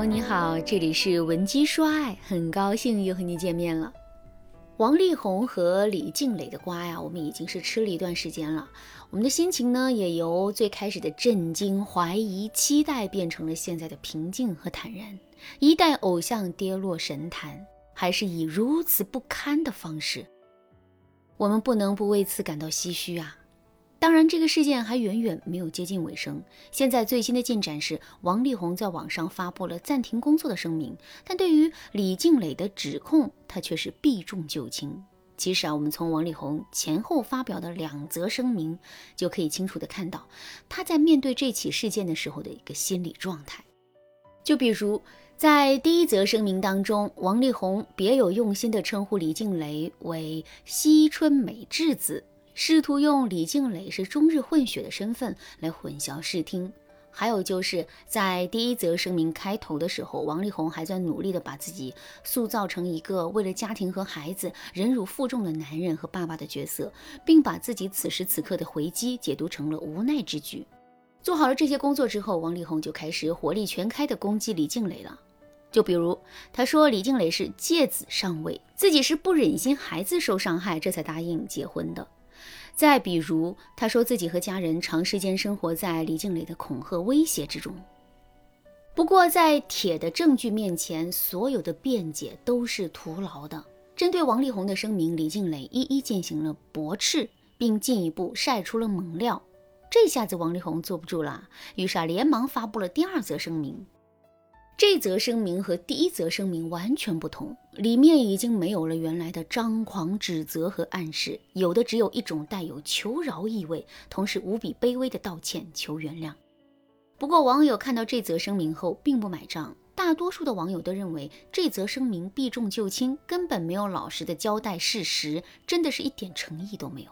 友，你好，这里是文姬说爱，很高兴又和你见面了。王力宏和李静蕾的瓜呀，我们已经是吃了一段时间了，我们的心情呢，也由最开始的震惊、怀疑、期待，变成了现在的平静和坦然。一代偶像跌落神坛，还是以如此不堪的方式，我们不能不为此感到唏嘘啊。当然，这个事件还远远没有接近尾声。现在最新的进展是，王力宏在网上发布了暂停工作的声明，但对于李静蕾的指控，他却是避重就轻。其实啊，我们从王力宏前后发表的两则声明，就可以清楚的看到他在面对这起事件的时候的一个心理状态。就比如在第一则声明当中，王力宏别有用心的称呼李静蕾为“惜春美智子”。试图用李静蕾是中日混血的身份来混淆视听，还有就是在第一则声明开头的时候，王力宏还在努力的把自己塑造成一个为了家庭和孩子忍辱负重的男人和爸爸的角色，并把自己此时此刻的回击解读成了无奈之举。做好了这些工作之后，王力宏就开始火力全开的攻击李静蕾了。就比如他说李静蕾是借子上位，自己是不忍心孩子受伤害，这才答应结婚的。再比如，他说自己和家人长时间生活在李静蕾的恐吓威胁之中。不过，在铁的证据面前，所有的辩解都是徒劳的。针对王力宏的声明，李静蕾一一进行了驳斥，并进一步晒出了猛料。这下子，王力宏坐不住了，于是啊，连忙发布了第二则声明。这则声明和第一则声明完全不同，里面已经没有了原来的张狂指责和暗示，有的只有一种带有求饶意味，同时无比卑微的道歉求原谅。不过，网友看到这则声明后并不买账，大多数的网友都认为这则声明避重就轻，根本没有老实的交代事实，真的是一点诚意都没有。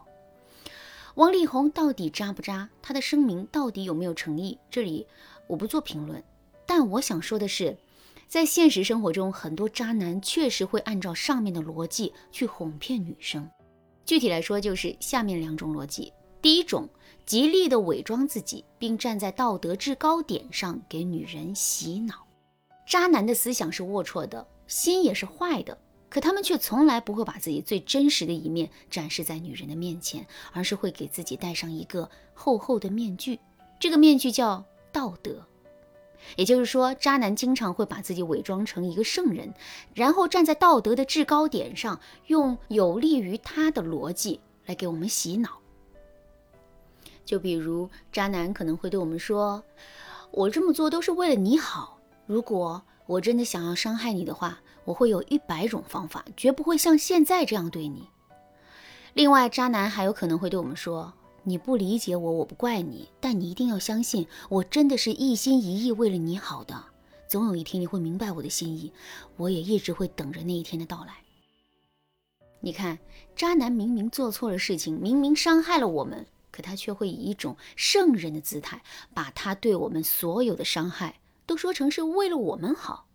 王力宏到底渣不渣？他的声明到底有没有诚意？这里我不做评论。但我想说的是，在现实生活中，很多渣男确实会按照上面的逻辑去哄骗女生。具体来说，就是下面两种逻辑：第一种，极力的伪装自己，并站在道德制高点上给女人洗脑。渣男的思想是龌龊的，心也是坏的，可他们却从来不会把自己最真实的一面展示在女人的面前，而是会给自己戴上一个厚厚的面具，这个面具叫道德。也就是说，渣男经常会把自己伪装成一个圣人，然后站在道德的制高点上，用有利于他的逻辑来给我们洗脑。就比如，渣男可能会对我们说：“我这么做都是为了你好。如果我真的想要伤害你的话，我会有一百种方法，绝不会像现在这样对你。”另外，渣男还有可能会对我们说。你不理解我，我不怪你，但你一定要相信，我真的是一心一意为了你好的。总有一天你会明白我的心意，我也一直会等着那一天的到来。你看，渣男明明做错了事情，明明伤害了我们，可他却会以一种圣人的姿态，把他对我们所有的伤害都说成是为了我们好，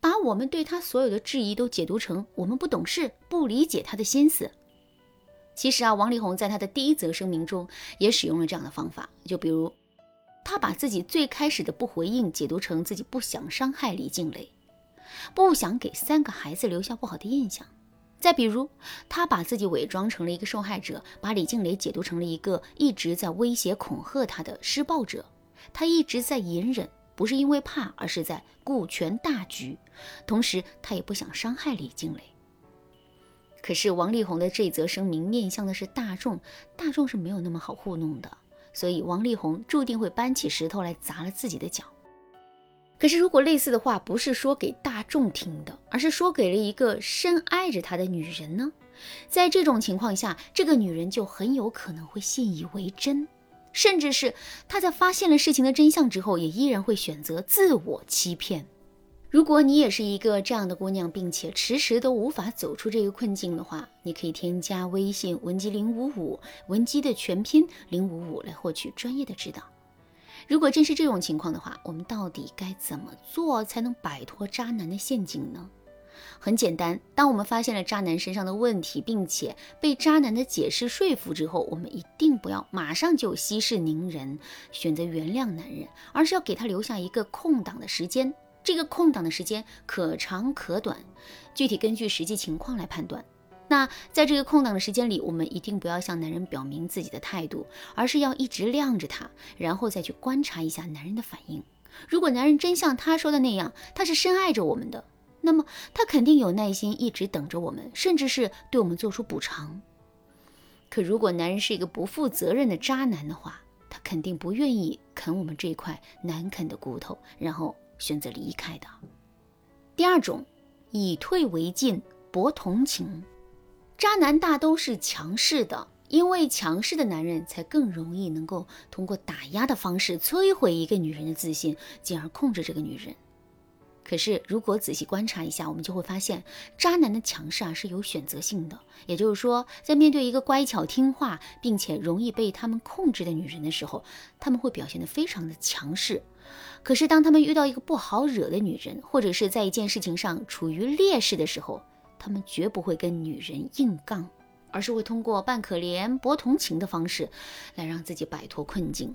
把我们对他所有的质疑都解读成我们不懂事，不理解他的心思。其实啊，王力宏在他的第一则声明中也使用了这样的方法，就比如，他把自己最开始的不回应解读成自己不想伤害李静蕾，不想给三个孩子留下不好的印象；再比如，他把自己伪装成了一个受害者，把李静蕾解读成了一个一直在威胁恐吓他的施暴者，他一直在隐忍，不是因为怕，而是在顾全大局，同时他也不想伤害李静蕾。可是王力宏的这则声明面向的是大众，大众是没有那么好糊弄的，所以王力宏注定会搬起石头来砸了自己的脚。可是如果类似的话不是说给大众听的，而是说给了一个深爱着他的女人呢？在这种情况下，这个女人就很有可能会信以为真，甚至是她在发现了事情的真相之后，也依然会选择自我欺骗。如果你也是一个这样的姑娘，并且迟迟都无法走出这个困境的话，你可以添加微信文姬零五五，文姬的全拼零五五来获取专业的指导。如果真是这种情况的话，我们到底该怎么做才能摆脱渣男的陷阱呢？很简单，当我们发现了渣男身上的问题，并且被渣男的解释说服之后，我们一定不要马上就息事宁人，选择原谅男人，而是要给他留下一个空档的时间。这个空档的时间可长可短，具体根据实际情况来判断。那在这个空档的时间里，我们一定不要向男人表明自己的态度，而是要一直晾着他，然后再去观察一下男人的反应。如果男人真像他说的那样，他是深爱着我们的，那么他肯定有耐心一直等着我们，甚至是对我们做出补偿。可如果男人是一个不负责任的渣男的话，他肯定不愿意啃我们这块难啃的骨头，然后选择离开的。第二种，以退为进，博同情。渣男大都是强势的，因为强势的男人才更容易能够通过打压的方式摧毁一个女人的自信，进而控制这个女人。可是，如果仔细观察一下，我们就会发现，渣男的强势啊是有选择性的。也就是说，在面对一个乖巧听话并且容易被他们控制的女人的时候，他们会表现得非常的强势。可是，当他们遇到一个不好惹的女人，或者是在一件事情上处于劣势的时候，他们绝不会跟女人硬杠，而是会通过扮可怜、博同情的方式，来让自己摆脱困境。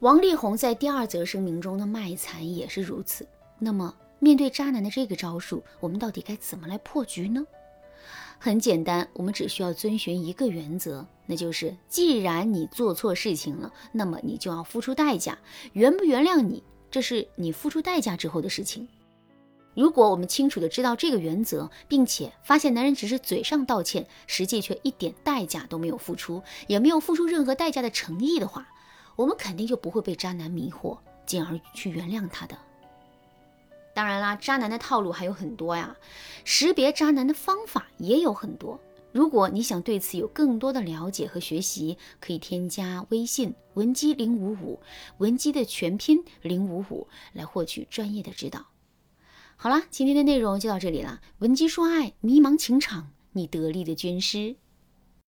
王力宏在第二则声明中的卖惨也是如此。那么，面对渣男的这个招数，我们到底该怎么来破局呢？很简单，我们只需要遵循一个原则，那就是既然你做错事情了，那么你就要付出代价。原不原谅你，这是你付出代价之后的事情。如果我们清楚的知道这个原则，并且发现男人只是嘴上道歉，实际却一点代价都没有付出，也没有付出任何代价的诚意的话，我们肯定就不会被渣男迷惑，进而去原谅他的。当然啦，渣男的套路还有很多呀，识别渣男的方法也有很多。如果你想对此有更多的了解和学习，可以添加微信文姬零五五，文姬的全拼零五五，来获取专业的指导。好啦，今天的内容就到这里了。文姬说爱，迷茫情场，你得力的军师。